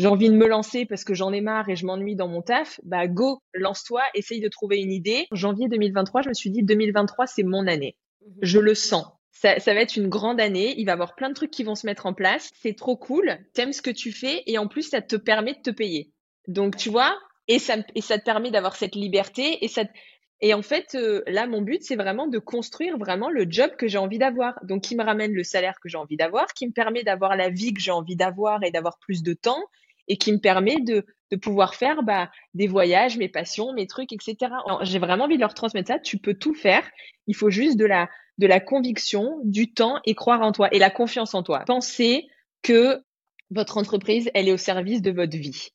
j'ai envie de me lancer parce que j'en ai marre et je m'ennuie dans mon taf, bah go, lance-toi, essaye de trouver une idée. Janvier 2023, je me suis dit 2023, c'est mon année. Mhm. Je le sens. Ça, ça, va être une grande année. Il va y avoir plein de trucs qui vont se mettre en place. C'est trop cool. T'aimes ce que tu fais et en plus, ça te permet de te payer. Donc, tu vois, et ça, et ça te permet d'avoir cette liberté et ça, et en fait, euh, là, mon but, c'est vraiment de construire vraiment le job que j'ai envie d'avoir. Donc, qui me ramène le salaire que j'ai envie d'avoir, qui me permet d'avoir la vie que j'ai envie d'avoir et d'avoir plus de temps, et qui me permet de, de pouvoir faire bah, des voyages, mes passions, mes trucs, etc. J'ai vraiment envie de leur transmettre ça. Tu peux tout faire. Il faut juste de la, de la conviction, du temps et croire en toi et la confiance en toi. Pensez que votre entreprise, elle est au service de votre vie.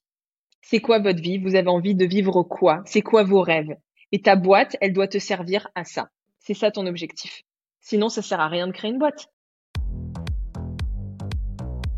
C'est quoi votre vie? Vous avez envie de vivre quoi? C'est quoi vos rêves? Et ta boîte, elle doit te servir à ça. C'est ça ton objectif. Sinon, ça sert à rien de créer une boîte.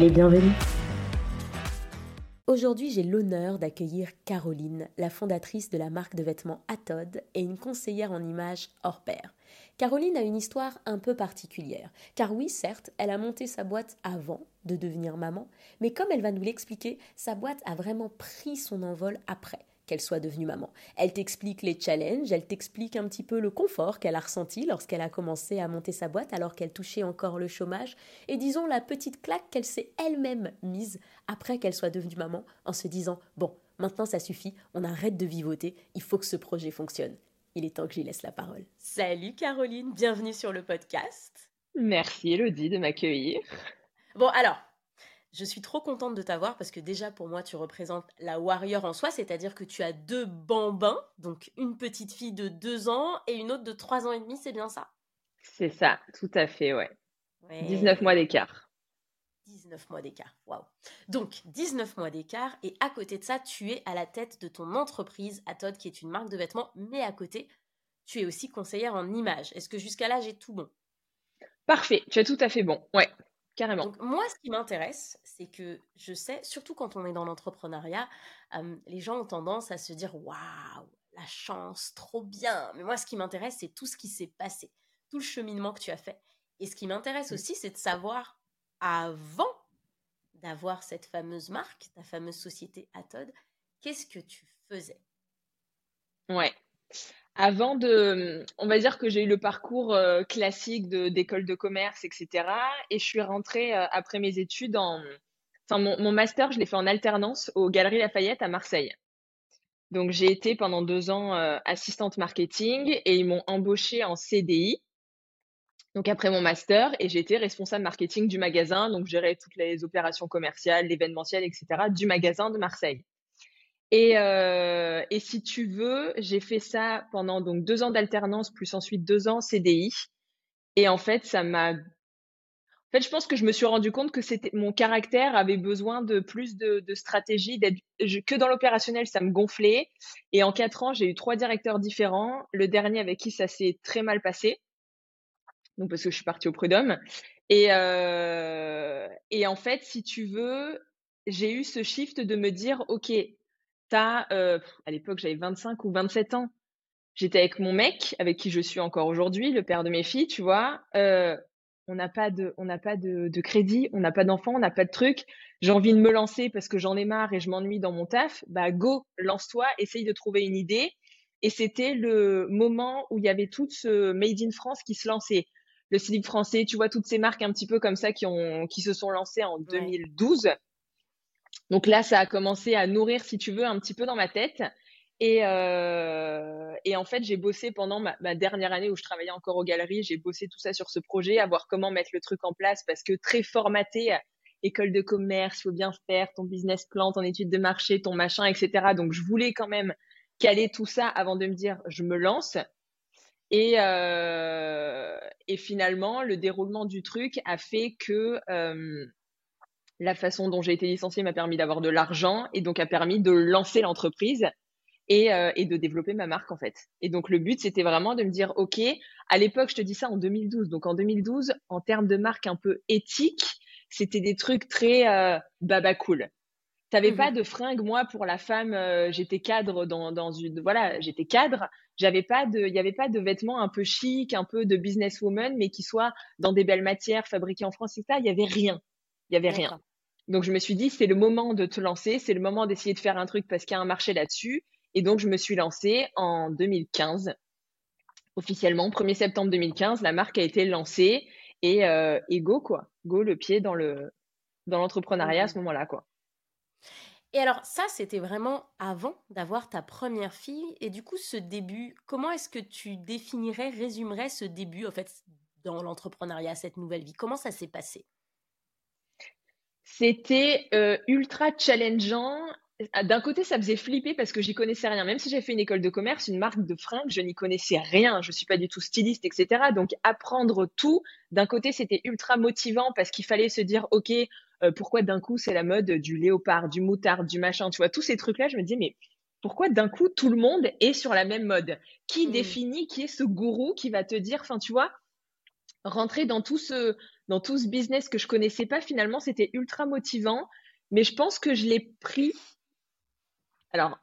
bienvenus. Aujourd'hui, j'ai l'honneur d'accueillir Caroline, la fondatrice de la marque de vêtements Atod et une conseillère en images hors pair. Caroline a une histoire un peu particulière, car oui, certes, elle a monté sa boîte avant de devenir maman, mais comme elle va nous l'expliquer, sa boîte a vraiment pris son envol après qu'elle soit devenue maman. Elle t'explique les challenges, elle t'explique un petit peu le confort qu'elle a ressenti lorsqu'elle a commencé à monter sa boîte alors qu'elle touchait encore le chômage, et disons la petite claque qu'elle s'est elle-même mise après qu'elle soit devenue maman en se disant Bon, maintenant ça suffit, on arrête de vivoter, il faut que ce projet fonctionne il est temps que j'y laisse la parole. Salut Caroline, bienvenue sur le podcast. Merci Elodie de m'accueillir. Bon alors, je suis trop contente de t'avoir parce que déjà pour moi tu représentes la warrior en soi, c'est-à-dire que tu as deux bambins, donc une petite fille de deux ans et une autre de trois ans et demi, c'est bien ça? C'est ça, tout à fait, ouais. ouais. 19 mois d'écart. 19 mois d'écart. Waouh. Donc, 19 mois d'écart. Et à côté de ça, tu es à la tête de ton entreprise, Atod, qui est une marque de vêtements. Mais à côté, tu es aussi conseillère en images. Est-ce que jusqu'à là, j'ai tout bon? Parfait. Tu as tout à fait bon. Ouais, carrément. Donc, moi, ce qui m'intéresse, c'est que je sais, surtout quand on est dans l'entrepreneuriat, euh, les gens ont tendance à se dire Waouh, la chance, trop bien. Mais moi, ce qui m'intéresse, c'est tout ce qui s'est passé, tout le cheminement que tu as fait. Et ce qui m'intéresse aussi, c'est de savoir avant d'avoir cette fameuse marque, ta fameuse société Atod, qu'est-ce que tu faisais? Ouais. Avant de, on va dire que j'ai eu le parcours euh, classique d'école de, commerce, etc. Et je suis rentrée euh, après mes études en, enfin mon, master, je l'ai fait en alternance aux Galeries Lafayette à Marseille. Donc j'ai été pendant deux ans euh, assistante marketing et ils m'ont embauchée en CDI donc après mon master, et j'ai été responsable marketing du magasin, donc gérer toutes les opérations commerciales, l'événementiel, etc. du magasin de Marseille. Et, euh, et si tu veux, j'ai fait ça pendant donc deux ans d'alternance plus ensuite deux ans CDI. Et en fait, ça m'a. En fait, je pense que je me suis rendu compte que c'était mon caractère avait besoin de plus de, de stratégie, d'être que dans l'opérationnel, ça me gonflait. Et en quatre ans, j'ai eu trois directeurs différents. Le dernier avec qui ça s'est très mal passé donc parce que je suis partie au prud'homme. Et, euh, et en fait, si tu veux, j'ai eu ce shift de me dire, OK, t'as, euh, à l'époque, j'avais 25 ou 27 ans. J'étais avec mon mec, avec qui je suis encore aujourd'hui, le père de mes filles, tu vois. Euh, on n'a pas de, on n'a pas de, de crédit, on n'a pas d'enfant, on n'a pas de truc. J'ai envie de me lancer parce que j'en ai marre et je m'ennuie dans mon taf. Bah go, lance-toi, essaye de trouver une idée. Et c'était le moment où il y avait tout ce Made in France qui se lançait le slip français, tu vois toutes ces marques un petit peu comme ça qui ont qui se sont lancées en 2012. Donc là, ça a commencé à nourrir, si tu veux, un petit peu dans ma tête. Et, euh, et en fait, j'ai bossé pendant ma, dernière année où je travaillais encore aux galeries. J'ai bossé tout ça sur ce projet, à voir comment mettre le truc en place parce que très formaté, école de commerce, faut bien faire ton business plan, ton étude de marché, ton machin, etc. Donc, je voulais quand même caler tout ça avant de me dire je me lance. Et, euh, et finalement, le déroulement du truc a fait que euh, la façon dont j'ai été licenciée m'a permis d'avoir de l'argent et donc a permis de lancer l'entreprise et, euh, et, de développer ma marque en fait. Et donc le but c'était vraiment de me dire ok, à l'époque je te dis ça en 2012, donc en 2012 en termes de marque un peu éthique, c'était des trucs très euh, baba cool. T'avais mmh pas de fringues moi pour la femme, euh, j'étais cadre dans, dans une voilà, j'étais cadre, j'avais pas de il y avait pas de vêtements un peu chic, un peu de businesswoman mais qui soient dans des belles matières fabriquées en France et ça, il y avait rien. Il y avait rien. Donc je me suis dit c'est le moment de te lancer, c'est le moment d'essayer de faire un truc parce qu'il y a un marché là-dessus et donc, je me suis lancée en 2015, officiellement, 1er septembre 2015, la marque a été lancée et, euh, et go, quoi. Go le pied dans le dans l'entrepreneuriat à ce moment-là, quoi. Et alors, ça, c'était vraiment avant d'avoir ta première fille. Et du coup, ce début, comment est-ce que tu définirais, résumerais ce début, en fait, dans l'entrepreneuriat, cette nouvelle vie? Comment ça s'est passé? C'était euh, ultra challengeant d'un côté, ça faisait flipper parce que j'y connaissais rien. Même si j'ai fait une école de commerce, une marque de fringues, je n'y connaissais rien. Je suis pas du tout styliste, etc. Donc, apprendre tout, d'un côté, c'était ultra motivant parce qu'il fallait se dire, OK, euh, pourquoi d'un coup, c'est la mode du léopard, du moutard, du machin, tu vois, tous ces trucs-là, je me disais, mais pourquoi d'un coup, tout le monde est sur la même mode? Qui mmh. définit, qui est ce gourou qui va te dire, enfin, tu vois, rentrer dans tout ce, dans tout ce business que je connaissais pas, finalement, c'était ultra motivant. Mais je pense que je l'ai pris alors,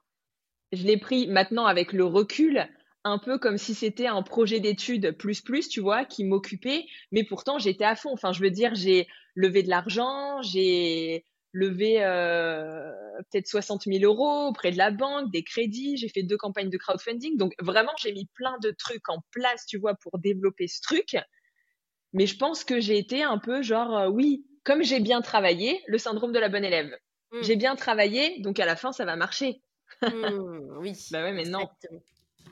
je l'ai pris maintenant avec le recul, un peu comme si c'était un projet d'études plus plus, tu vois, qui m'occupait, mais pourtant j'étais à fond. Enfin, je veux dire, j'ai levé de l'argent, j'ai levé euh, peut-être 60 000 euros auprès de la banque, des crédits, j'ai fait deux campagnes de crowdfunding. Donc vraiment, j'ai mis plein de trucs en place, tu vois, pour développer ce truc. Mais je pense que j'ai été un peu genre, euh, oui, comme j'ai bien travaillé, le syndrome de la bonne élève. Mmh. J'ai bien travaillé, donc à la fin, ça va marcher. Mmh, oui. bah ouais, mais non.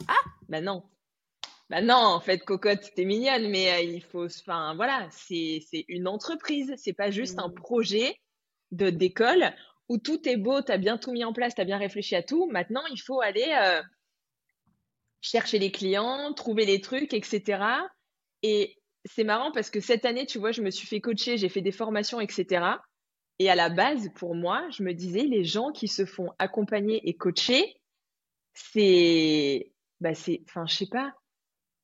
Ah Bah non. Bah non, en fait, cocotte, t'es mignonne, mais euh, il faut. Enfin, voilà, c'est une entreprise. C'est pas juste un mmh. projet de d'école où tout est beau, t'as bien tout mis en place, t'as bien réfléchi à tout. Maintenant, il faut aller euh, chercher les clients, trouver les trucs, etc. Et c'est marrant parce que cette année, tu vois, je me suis fait coacher, j'ai fait des formations, etc. Et à la base, pour moi, je me disais, les gens qui se font accompagner et coacher, c'est, bah c'est, enfin, je sais pas.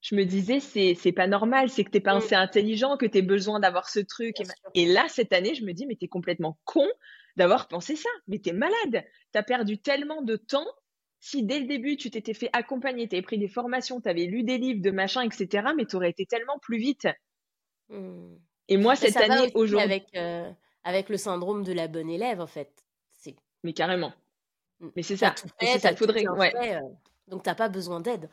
Je me disais, c'est, c'est pas normal, c'est que t'es pas mm. assez intelligent, que t'aies besoin d'avoir ce truc. Et, là, cette année, je me dis, mais t'es complètement con d'avoir pensé ça. Mais t'es malade. T'as perdu tellement de temps. Si dès le début, tu t'étais fait accompagner, t'avais pris des formations, t'avais lu des livres de machin, etc., mais t'aurais été tellement plus vite. Mm. Et moi, cette année, aujourd'hui. Avec, euh, avec le syndrome de la bonne élève, en fait. C'est... Mais carrément. Mmh. Mais c'est ça. c'est ça. Faudrait. Ouais. Fait, euh, donc t'as pas besoin d'aide.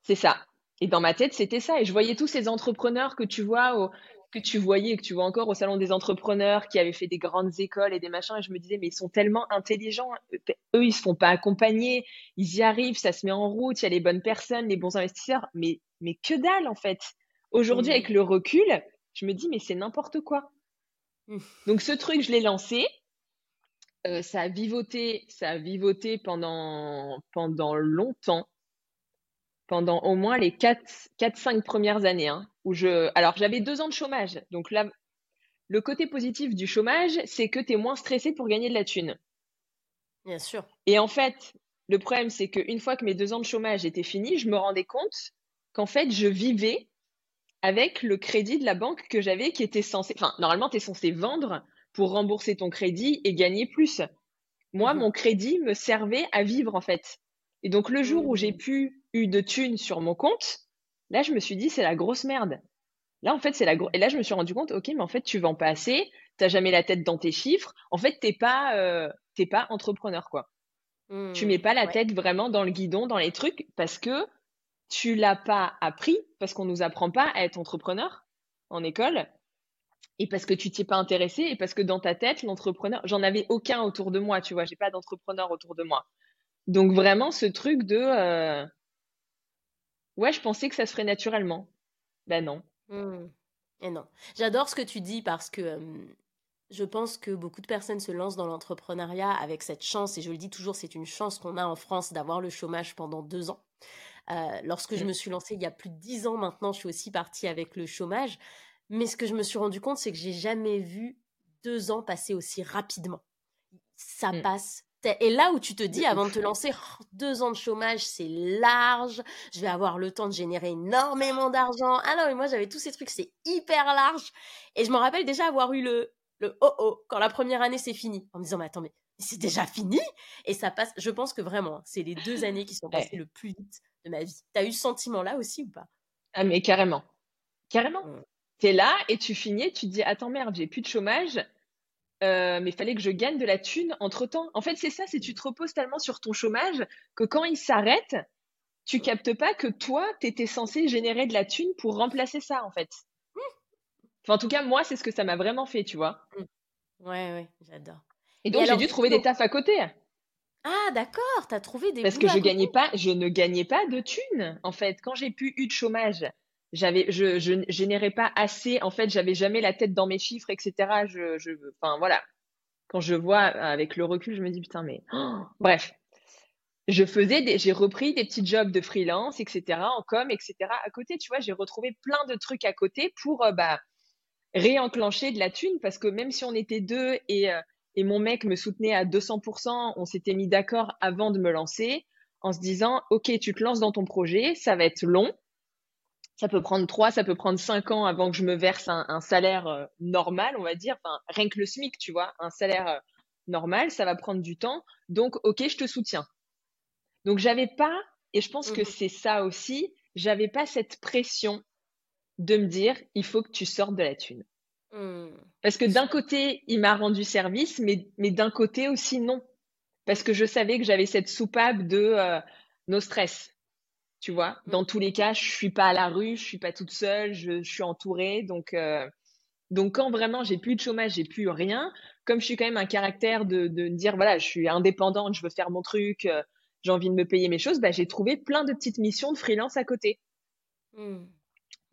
C'est ça. Et dans ma tête, c'était ça. Et je voyais tous ces entrepreneurs que tu vois, au, que tu voyais, que tu vois encore au salon des entrepreneurs, qui avaient fait des grandes écoles et des machins. Et je me disais, mais ils sont tellement intelligents. Eux, ils se font pas accompagner. Ils y arrivent, ça se met en route. Il y a les bonnes personnes, les bons investisseurs. Mais, mais que dalle, en fait. Aujourd'hui, mmh. avec le recul, je me dis, mais c'est n'importe quoi. Mmh. Donc ce truc, je l'ai lancé. Euh, ça a vivoté, ça a vivoté pendant, pendant longtemps, pendant au moins les 4-5 premières années. Hein, où je... Alors j'avais deux ans de chômage. Donc là, le côté positif du chômage, c'est que tu es moins stressé pour gagner de la thune. Bien sûr. Et en fait, le problème, c'est qu'une fois que mes deux ans de chômage étaient finis, je me rendais compte qu'en fait, je vivais avec le crédit de la banque que j'avais qui était censé, enfin, normalement, tu es censé vendre pour rembourser ton crédit et gagner plus. Moi, mhm. mon crédit me servait à vivre, en fait. Et donc, le jour où j'ai mhm. pu eu de thunes sur mon compte, là, je me suis dit, c'est la grosse merde. Là, en fait, c'est la grosse. Et là, je me suis rendu compte, ok, mais en fait, tu vends pas assez, t'as jamais la tête dans tes chiffres. En fait, t'es pas, euh, t'es pas entrepreneur, quoi. tu mets pas la tête vraiment dans le guidon, dans les trucs, parce que tu l'as pas appris parce qu'on nous apprend pas à être entrepreneur en école et parce que tu t'y es pas intéressé et parce que dans ta tête l'entrepreneur j'en avais aucun autour de moi tu vois j'ai pas d'entrepreneur autour de moi donc vraiment ce truc de euh, ouais je pensais que ça se ferait naturellement ben non mmh. et non j'adore ce que tu dis parce que je pense que beaucoup de personnes se lancent dans l'entrepreneuriat avec cette chance et je le dis toujours c'est une chance qu'on a en France d'avoir le chômage pendant deux ans euh, lorsque je mmh. me suis lancée il y a plus de dix ans maintenant, je suis aussi partie avec le chômage. Mais ce que je me suis rendu compte, c'est que j'ai jamais vu deux ans passer aussi rapidement. Ça mmh. passe. Et là où tu te dis, avant de te lancer, oh, deux ans de chômage, c'est large, je vais avoir le temps de générer énormément d'argent. Ah non, mais moi j'avais tous ces trucs, c'est hyper large. Et je me rappelle déjà avoir eu le, le oh oh quand la première année c'est fini, en me disant, mais attends, mais c'est déjà fini Et ça passe, je pense que vraiment, c'est les deux années qui sont passées le plus vite de ma vie. T'as eu ce sentiment-là aussi ou pas? Ah mais carrément. Carrément. Mmh. Tu es là et tu finis, tu te dis attends merde, j'ai plus de chômage, euh, mais il fallait que je gagne de la thune entre temps. En fait, c'est ça, c'est tu te reposes tellement sur ton chômage que quand il s'arrête, tu captes pas que toi, tu étais censé générer de la thune pour remplacer ça, en fait. Enfin, en tout cas, moi, c'est ce que ça m'a vraiment fait, tu vois. Mmh. Ouais, ouais, j'adore. Et donc, j'ai dû trouver des tafs à côté. Ah, d'accord, tu as trouvé des Parce que je gagnais pas, je ne gagnais pas de thunes, en fait. Quand j'ai pu eu de chômage, j'avais je, je générais pas assez en fait j'avais jamais la tête dans mes chiffres etc je, je enfin voilà. Quand je vois avec le recul je me dis putain mais bref. Je faisais des j'ai repris des petits jobs de freelance etc en com etc à côté tu vois j'ai retrouvé plein de trucs à côté pour euh, bah réenclencher de la thune parce que même si on était deux et euh, et mon mec me soutenait à 200%, on s'était mis d'accord avant de me lancer en se disant, OK, tu te lances dans ton projet, ça va être long, ça peut prendre trois, ça peut prendre cinq ans avant que je me verse un, salaire euh, normal, on va dire. Enfin, rien que le SMIC, tu vois, un salaire euh, normal, ça va prendre du temps. Donc, ok, je te soutiens. Donc, j'avais pas, et je pense que mmh c'est ça aussi, j'avais pas cette pression de me dire, il faut que tu sortes de la thune. Mmh. Parce que d'un côté, il m'a rendu service, mais, mais d'un côté aussi non. Parce que je savais que j'avais cette soupape de euh, nos stress tu vois? Dans tous les cas, je suis pas à la rue, je suis pas toute seule, je, suis entourée. Donc, euh, donc quand vraiment j'ai plus de chômage, j'ai plus rien, comme je suis quand même un caractère de, de dire, voilà, je suis indépendante, je veux faire mon truc, euh, j'ai envie de me payer mes choses, bah, j'ai trouvé plein de petites missions de freelance à côté. Mmh.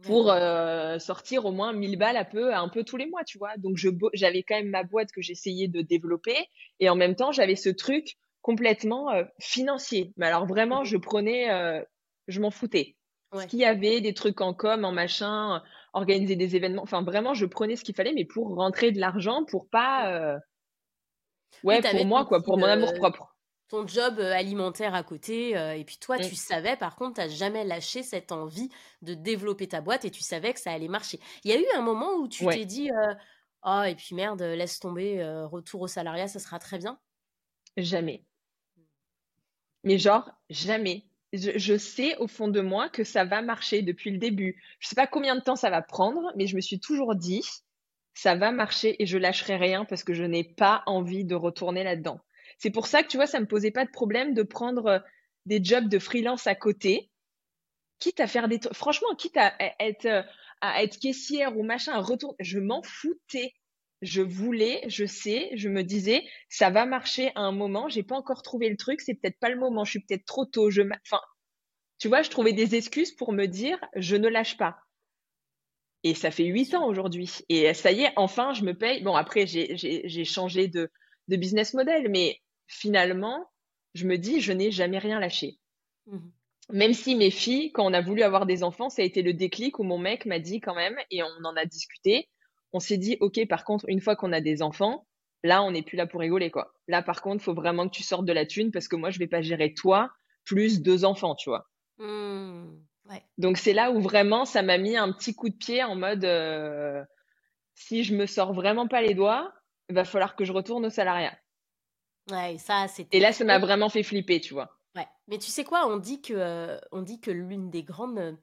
Pour euh, sortir au moins 1000 balles un peu, un peu tous les mois, tu vois? Donc, j'avais quand même ma boîte que j'essayais de développer. Et en même temps, j'avais ce truc complètement financier. Mais alors, vraiment, mmh. je prenais je m'en foutais. Ce qu'il y avait, des trucs en com, en machin, organiser des événements. Enfin, vraiment, je prenais ce qu'il fallait, mais pour rentrer de l'argent, pour pas. Euh, ouais, pour moi, quoi, pour mon amour propre. Ton job euh, alimentaire à côté, euh, et puis toi, tu mm. savais, par contre, tu n'as jamais lâché cette envie de développer ta boîte et tu savais que ça allait marcher. Il y a eu un moment où tu t'es dit, oh, et puis merde, laisse tomber, retour au salariat, ça sera très bien? Jamais. Mais genre, jamais je, sais au fond de moi que ça va marcher depuis le début. Je sais pas combien de temps ça va prendre, mais je me suis toujours dit, ça va marcher et je lâcherai rien parce que je n'ai pas envie de retourner là-dedans. C'est pour ça que tu vois, ça me posait pas de problème de prendre euh, des jobs de freelance à côté, quitte à faire des, franchement, quitte à être, euh, à être caissière ou machin, à retourner, je m'en foutais je voulais, je sais, je me disais, ça va marcher à un moment, j'ai pas encore trouvé le truc, c'est peut-être pas le moment, je suis peut-être trop tôt, je enfin, tu vois, je trouvais des excuses pour me dire, je ne lâche pas. Et ça fait huit ans aujourd'hui. Et ça y est, enfin, je me paye. Bon, après, j'ai changé de, de business model, mais finalement, je me dis, je n'ai jamais rien lâché. Mmh même si mes filles, quand on a voulu avoir des enfants, ça a été le déclic où mon mec m'a dit quand même, et on en a discuté, on s'est dit, OK, par contre, une fois qu'on a des enfants, là, on n'est plus là pour rigoler, quoi. Là, par contre, il faut vraiment que tu sortes de la thune parce que moi, je vais pas gérer toi plus deux enfants, tu vois. Mmh, Donc, c'est là où vraiment, ça m'a mis un petit coup de pied en mode, euh, si je me sors vraiment pas les doigts, il va falloir que je retourne au salariat. Ouais, ça, Et là, ça m'a vraiment fait flipper, tu vois. Ouais. Mais tu sais quoi, on dit que, euh, on dit que l'une des grandes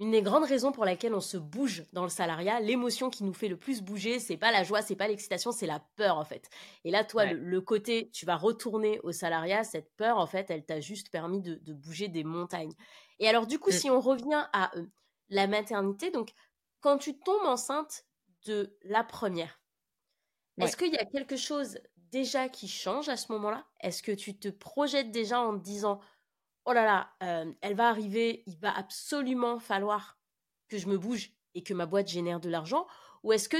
une des grandes raisons pour laquelle on se bouge dans le salariat, l'émotion qui nous fait le plus bouger, c'est pas la joie, c'est pas l'excitation, c'est la peur en fait. Et là, toi, le, côté, tu vas retourner au salariat, cette peur en fait, elle t'a juste permis de, bouger des montagnes. Et alors du coup, mm. si on revient à euh, la maternité, donc quand tu tombes enceinte de la première, est-ce qu'il y a quelque chose déjà qui change à ce moment-là? Est-ce que tu te projettes déjà en te disant oh là là, euh, elle va arriver, il va absolument falloir que je me bouge et que ma boîte génère de l'argent Ou est-ce que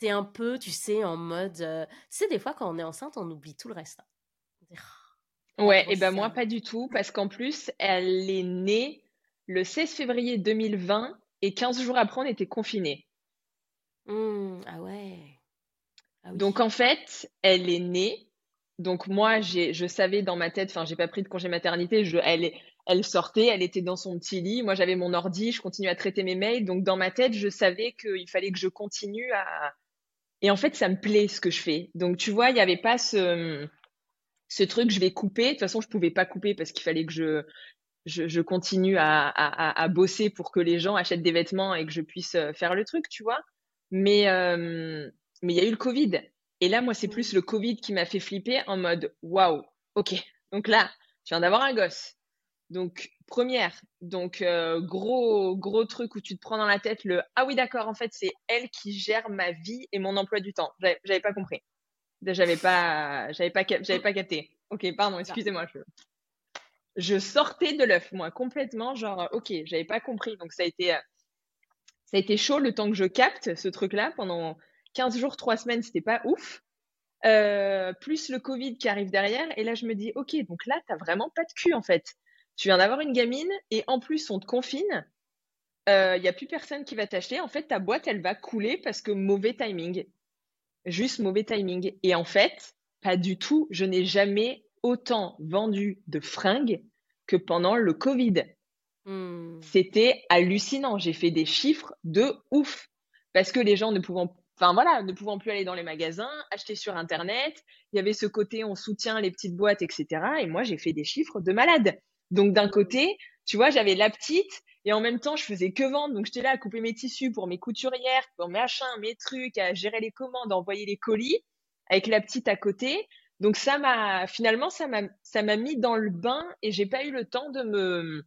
tu es un peu, tu sais, en mode. Euh, tu sais, des fois, quand on est enceinte, on oublie tout le reste. Ah, ouais, et ben moi, pas du tout, parce qu'en plus, elle est née le 16 février 2020 et 15 jours après, on était confinés. Mmh, ah ouais. Ah Donc en fait, elle est née. Donc moi, je savais dans ma tête, enfin, j'ai pas pris de congé maternité. Elle, sortait, elle était dans son petit lit. Moi, j'avais mon ordi, je continuais à traiter mes mails. Donc dans ma tête, je savais qu'il fallait que je continue à. Et en fait, ça me plaît ce que je fais. Donc tu vois, il n'y avait pas ce ce truc, je vais couper. De toute façon, je pouvais pas couper parce qu'il fallait que je continue à, à, bosser pour que les gens achètent des vêtements et que je puisse euh, faire le truc, tu vois. Mais euh, mais il y a eu le Covid. Et là, moi, c'est plus le Covid qui m'a fait flipper en mode waouh, ok. Donc là, je viens d'avoir un gosse. Donc première, donc euh, gros gros truc où tu te prends dans la tête le ah oui d'accord en fait c'est elle qui gère ma vie et mon emploi du temps. J'avais pas compris. J'avais pas j'avais pas j'avais pas capté. Ok pardon excusez-moi je je sortais de l'œuf, moi, complètement, genre, ok, j'avais pas compris. Donc, ça a été, euh, ça a été chaud le temps que je capte ce truc-là. Pendant 15 jours, 3 semaines, c'était pas ouf. Euh, plus le Covid qui arrive derrière. Et là, je me dis, ok, donc là, t'as vraiment pas de cul, en fait. Tu viens d'avoir une gamine et en plus, on te confine. Il euh, n'y a plus personne qui va t'acheter. En fait, ta boîte, elle va couler parce que mauvais timing. Juste mauvais timing. Et en fait, pas du tout. Je n'ai jamais autant vendu de fringues que pendant le Covid. Hmm. C'était hallucinant. J'ai fait des chiffres de ouf parce que les gens ne pouvant, enfin voilà, ne pouvant plus aller dans les magasins, acheter sur Internet, il y avait ce côté on soutient les petites boîtes, etc. Et moi, j'ai fait des chiffres de malade. Donc d'un côté, tu vois, j'avais la petite et en même temps, je faisais que vendre. Donc j'étais là à couper mes tissus pour mes couturières, pour mes machins, mes trucs, à gérer les commandes, à envoyer les colis avec la petite à côté. Donc ça m'a finalement ça m'a ça m'a mis dans le bain et j'ai pas eu le temps de me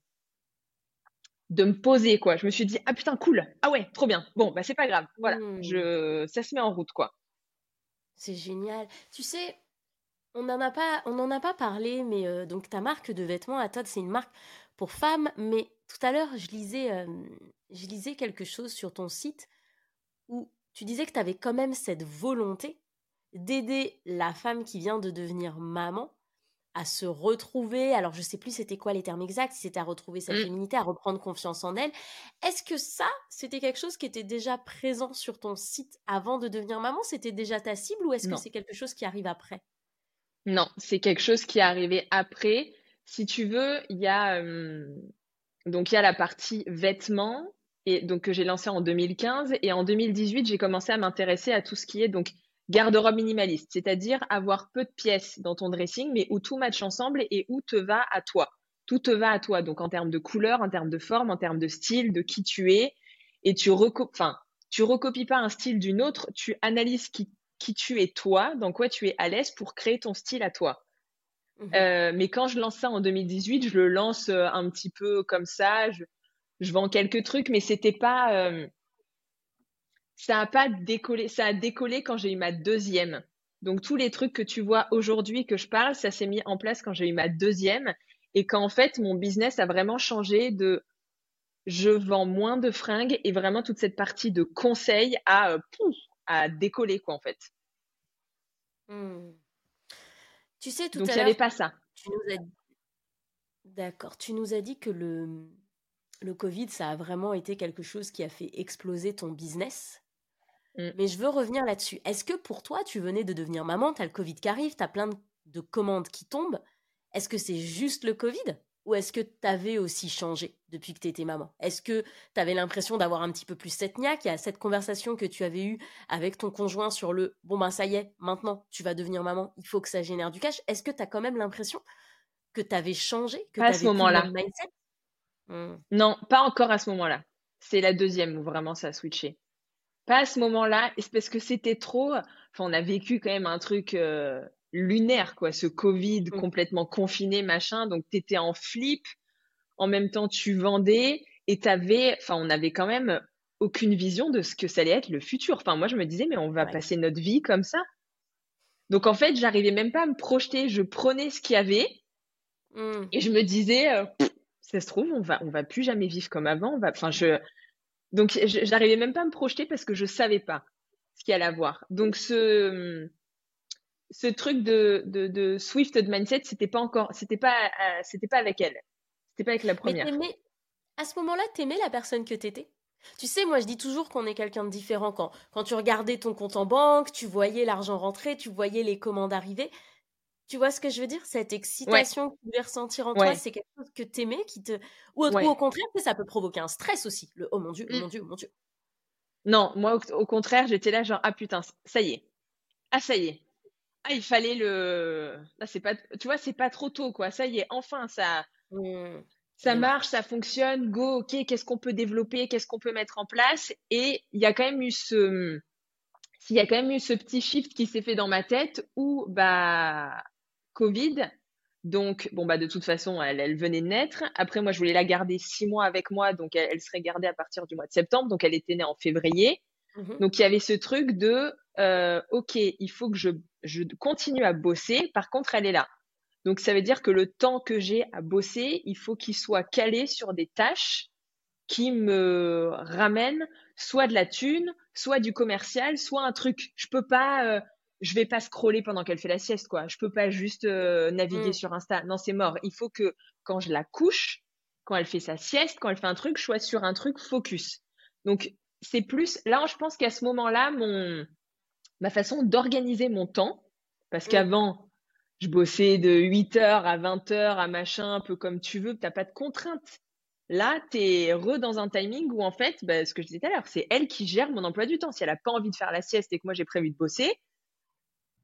de me poser quoi. Je me suis dit ah putain cool. Ah ouais, trop bien. Bon, bah c'est pas grave. Voilà, mmh. je ça se met en route quoi. C'est génial. Tu sais, on n'en a pas on en a pas parlé mais euh, donc ta marque de vêtements à Todd, c'est une marque pour femmes mais tout à l'heure, je lisais euh, je lisais quelque chose sur ton site où tu disais que tu avais quand même cette volonté d'aider la femme qui vient de devenir maman à se retrouver. Alors, je sais plus c'était quoi les termes exacts, si c'était à retrouver sa mmh. féminité, à reprendre confiance en elle. Est-ce que ça, c'était quelque chose qui était déjà présent sur ton site avant de devenir maman? C'était déjà ta cible ou est-ce que c'est quelque chose qui arrive après? Non, c'est quelque chose qui est arrivé après. Si tu veux, il y a donc il y a la partie vêtements et donc que j'ai lancé en 2015 et en 2018 j'ai commencé à m'intéresser à tout ce qui est donc garde-robe minimaliste, c'est-à-dire avoir peu de pièces dans ton dressing, mais où tout match ensemble et où te va à toi. Tout te va à toi, donc en termes de couleur, en termes de forme, en termes de style, de qui tu es, et tu recopies, enfin, tu recopies pas un style d'une autre, tu analyses qui, qui tu es toi, dans quoi tu es à l'aise pour créer ton style à toi. Mmh euh, mais quand je lance ça en 2018, je le lance euh, un petit peu comme ça, je, je vends quelques trucs, mais c'était pas, euh, ça a pas décollé, ça a décollé quand j'ai eu ma deuxième. Donc tous les trucs que tu vois aujourd'hui que je parle, ça s'est mis en place quand j'ai eu ma deuxième et quand en fait mon business a vraiment changé de je vends moins de fringues et vraiment toute cette partie de conseil à euh, à décoller quoi en fait. Hmm. Tu sais tout Donc, à l'heure. Donc pas ça. D'accord. Tu nous as dit que le le Covid, ça a vraiment été quelque chose qui a fait exploser ton business. Mm. Mais je veux revenir là-dessus. Est-ce que pour toi, tu venais de devenir maman, tu as le Covid qui arrive, tu as plein de, commandes qui tombent. Est-ce que c'est juste le Covid ou est-ce que tu avais aussi changé depuis que tu étais maman? Est-ce que tu avais l'impression d'avoir un petit peu plus cette niaque a cette conversation que tu avais eue avec ton conjoint sur le bon ben ça y est, maintenant tu vas devenir maman, il faut que ça génère du cash. Est-ce que tu as quand même l'impression que tu avais changé, que à ce moment-là. Hmm. Non, pas encore à ce moment-là. C'est la deuxième où vraiment ça a switché pas à ce moment-là, c'est parce que c'était trop. Enfin, on a vécu quand même un truc euh, lunaire, quoi, ce Covid mm. complètement confiné, machin. Donc, tu étais en flip. En même temps, tu vendais et t'avais. Enfin, on avait quand même aucune vision de ce que ça allait être le futur. Enfin, moi, je me disais, mais on va passer notre vie comme ça. Donc, en fait, j'arrivais même pas à me projeter. Je prenais ce qu'il y avait mm. et je me disais, euh, ça se trouve, on va, on va plus jamais vivre comme avant. On va, enfin, je, donc, j'arrivais même pas à me projeter parce que je savais pas ce qu'il allait avoir. Donc, ce, ce truc de, de, de Swift de mindset, c'était pas encore, c'était pas, euh, c'était pas avec elle. C'était pas avec la première. Mais à ce moment-là, t'aimais la personne que t'étais? Tu sais, moi je dis toujours qu'on est quelqu'un de différent quand, quand tu regardais ton compte en banque, tu voyais l'argent rentrer, tu voyais les commandes arriver. Tu vois ce que je veux dire? Cette excitation que tu devais ressentir en toi, c'est quelque chose que tu aimais, qui te... ou, au contraire, ça peut provoquer un stress aussi. Le oh mon Dieu, oh mmh. mon Dieu, oh mon Dieu. Non, moi au, contraire, j'étais là genre ah putain, ça y est. Ah ça y est. Ah il fallait le là c'est pas tu vois, c'est pas trop tôt quoi. Ça y est, enfin ça mmh. ça mmh. marche, ça fonctionne. Go, OK, qu'est-ce qu'on peut développer, qu'est-ce qu'on peut mettre en place et il y a quand même eu ce il y a quand même eu ce petit shift qui s'est fait dans ma tête où bah Covid. Donc, bon, bah, de toute façon, elle, venait de naître. Après, moi, je voulais la garder six mois avec moi. Donc, elle, serait gardée à partir du mois de septembre. Donc, elle était née en février. Mhm. Donc, il y avait ce truc de, euh, OK, il faut que je, je continue à bosser. Par contre, elle est là. Donc, ça veut dire que le temps que j'ai à bosser, il faut qu'il soit calé sur des tâches qui me ramènent soit de la thune, soit du commercial, soit un truc. Je peux pas, euh, je vais pas scroller pendant qu'elle fait la sieste, quoi. Je peux pas juste euh, naviguer mm. sur Insta. Non, c'est mort. Il faut que quand je la couche, quand elle fait sa sieste, quand elle fait un truc, je sois sur un truc focus. Donc, c'est plus, là, je pense qu'à ce moment-là, mon, ma façon d'organiser mon temps, parce mm. qu'avant, je bossais de 8h à 20h à machin, un peu comme tu veux, t'as pas de contraintes. Là, tu es re dans un timing où en fait, bah, ce que je disais tout à l'heure, c'est elle qui gère mon emploi du temps. Si elle a pas envie de faire la sieste et que moi j'ai prévu de bosser,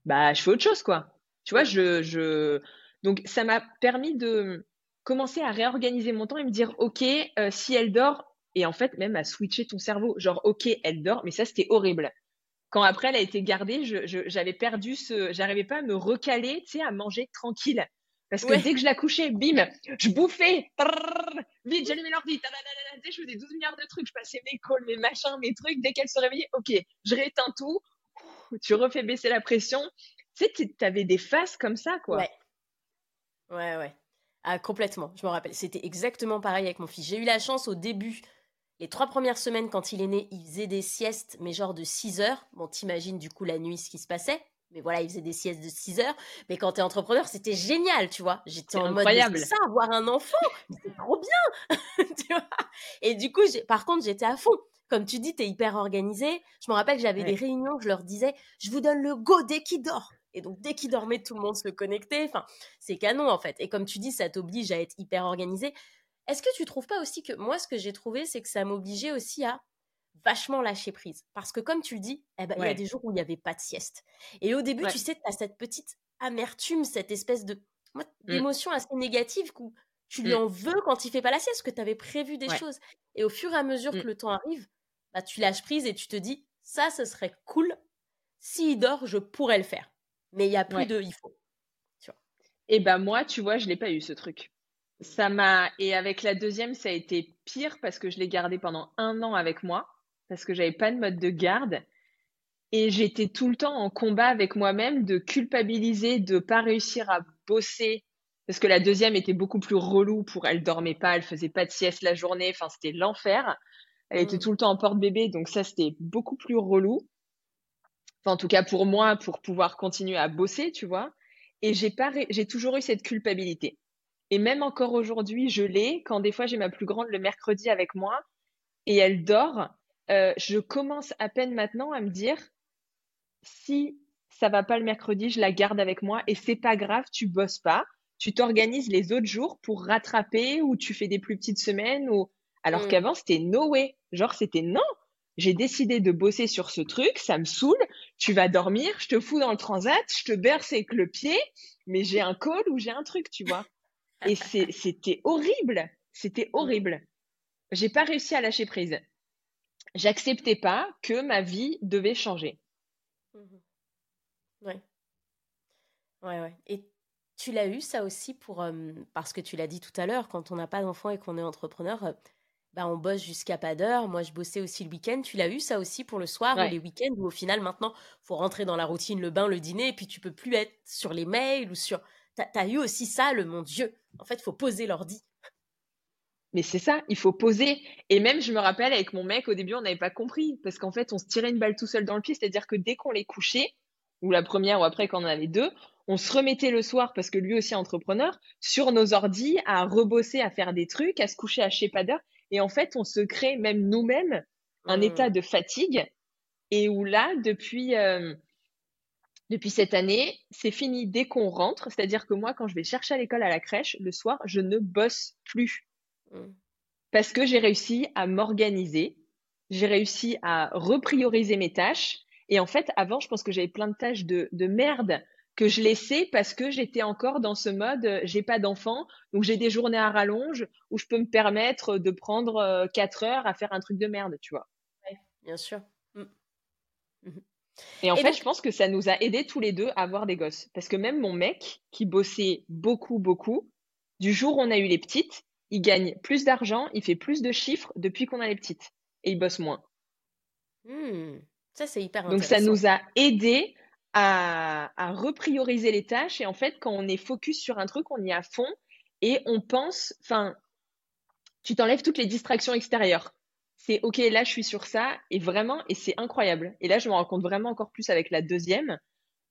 bah, je fais autre chose, quoi. Tu vois, je, je... donc ça m'a permis de commencer à réorganiser mon temps et me dire, ok, euh, si elle dort, et en fait même à switcher ton cerveau, genre, ok, elle dort, mais ça c'était horrible. Quand après elle a été gardée, j'avais perdu ce, j'arrivais pas à me recaler, tu sais, à manger tranquille. Parce que dès que je la couchais, bim, je bouffais, vite, j'allumais l'ordi, je faisais 12 milliards de trucs, je passais mes calls, mes machins, mes trucs. Dès qu'elle se réveillait, ok, je rééteins tout, tu refais baisser la pression. Tu sais, tu avais des phases comme ça, quoi. Ouais. Ouais, ouais. Ah, complètement, je me rappelle. C'était exactement pareil avec mon fils. J'ai eu la chance au début, les trois premières semaines quand il est né, il faisait des siestes, mais genre de 6 heures. Bon, t'imagines du coup la nuit ce qui se passait. Mais voilà, il faisait des siestes de 6 heures. Mais quand t'es entrepreneur, c'était génial, tu vois. J'étais en incroyable. mode, ça, avoir un enfant, c'est trop bien, tu vois. Et du coup, par contre, j'étais à fond comme tu dis, tu es hyper organisé. Je me rappelle que j'avais des réunions, je leur disais, je vous donne le go dès qu'il dort. Et donc, dès qu'il dormait, tout le monde se connectait. Enfin, c'est canon, en fait. Et comme tu dis, ça t'oblige à être hyper organisé. Est-ce que tu trouves pas aussi que moi, ce que j'ai trouvé, c'est que ça m'obligeait aussi à vachement lâcher prise. Parce que comme tu le dis, eh ben, il y a des jours où il n'y avait pas de sieste. Et au début, tu sais, tu as cette petite amertume, cette espèce de mmh. d'émotion assez négative où tu lui mmh. en veux quand il fait pas la sieste, que tu avais prévu des choses. Et au fur et à mesure mmh. que le temps arrive, bah, tu lâches prise et tu te dis, ça, ce serait cool. S'il dort, je pourrais le faire. Mais il y a plus de il faut. Et ben moi, tu vois, je l'ai pas eu ce truc. Ça m'a et avec la deuxième, ça a été pire parce que je l'ai gardé pendant un an avec moi parce que j'avais pas de mode de garde et j'étais tout le temps en combat avec moi-même de culpabiliser de pas réussir à bosser parce que la deuxième était beaucoup plus relou pour elle dormait pas, elle faisait pas de sieste la journée, enfin c'était l'enfer. Elle était mm. tout le temps en porte-bébé, donc ça, c'était beaucoup plus relou. Enfin, en tout cas, pour moi, pour pouvoir continuer à bosser, tu vois. Et j'ai pas, j'ai toujours eu cette culpabilité. Et même encore aujourd'hui, je l'ai. Quand des fois, j'ai ma plus grande le mercredi avec moi et elle dort, euh, je commence à peine maintenant à me dire si ça va pas le mercredi, je la garde avec moi et c'est pas grave, tu bosses pas, tu t'organises les autres jours pour rattraper ou tu fais des plus petites semaines ou alors mm. qu'avant, c'était no way. Genre, c'était non. J'ai décidé de bosser sur ce truc, ça me saoule. Tu vas dormir, je te fous dans le transat, je te berce avec le pied, mais j'ai un col ou j'ai un truc, tu vois. Et c'était horrible. C'était horrible. J'ai pas réussi à lâcher prise. J'acceptais pas que ma vie devait changer. Mm-hmm. Ouais. Ouais, ouais. Et tu l'as eu ça aussi pour euh, parce que tu l'as dit tout à l'heure quand on n'a pas d'enfant et qu'on est entrepreneur euh, bah, on bosse jusqu'à pas d'heure. Moi, je bossais aussi le week-end. Tu l'as eu ça aussi pour le soir ou les week-ends où au final, maintenant, faut rentrer dans la routine, le bain, le dîner, et puis tu peux plus être sur les mails ou sur. T'as as eu aussi ça, le mon Dieu. En fait, il faut poser l'ordi. Mais c'est ça, il faut poser. Et même, je me rappelle, avec mon mec, au début, on n'avait pas compris. Parce qu'en fait, on se tirait une balle tout seul dans le pied. C'est-à-dire que dès qu'on les couchait, ou la première, ou après, quand on en avait deux, on se remettait le soir, parce que lui aussi entrepreneur, sur nos ordis, à rebosser, à faire des trucs, à se coucher à chez pas d'heure. Et en fait, on se crée même nous-mêmes un mmh. état de fatigue et où là, depuis, euh, depuis cette année, c'est fini dès qu'on rentre. C'est-à-dire que moi, quand je vais chercher à l'école, à la crèche, le soir, je ne bosse plus. Mmh. Parce que j'ai réussi à m'organiser, j'ai réussi à reprioriser mes tâches. Et en fait, avant, je pense que j'avais plein de tâches de, de merde que je laissais parce que j'étais encore dans ce mode, euh, j'ai pas d'enfant, donc j'ai des journées à rallonge où je peux me permettre de prendre 4 euh, heures à faire un truc de merde, tu vois. bien sûr. Mmh. Mmh. Et en fait, je pense que ça nous a aidés tous les deux à avoir des gosses. Parce que même mon mec, qui bossait beaucoup, beaucoup, du jour où on a eu les petites, il gagne plus d'argent, il fait plus de chiffres depuis qu'on a les petites. Et il bosse moins. Mmh. Ça, c'est hyper intéressant. Donc, ça nous a aidés à, reprioriser les tâches. Et en fait, quand on est focus sur un truc, on y est à fond et on pense, enfin, tu t'enlèves toutes les distractions extérieures c'est ok, là je suis sur ça et vraiment, et c'est incroyable. Et là je me rends compte vraiment encore plus avec la deuxième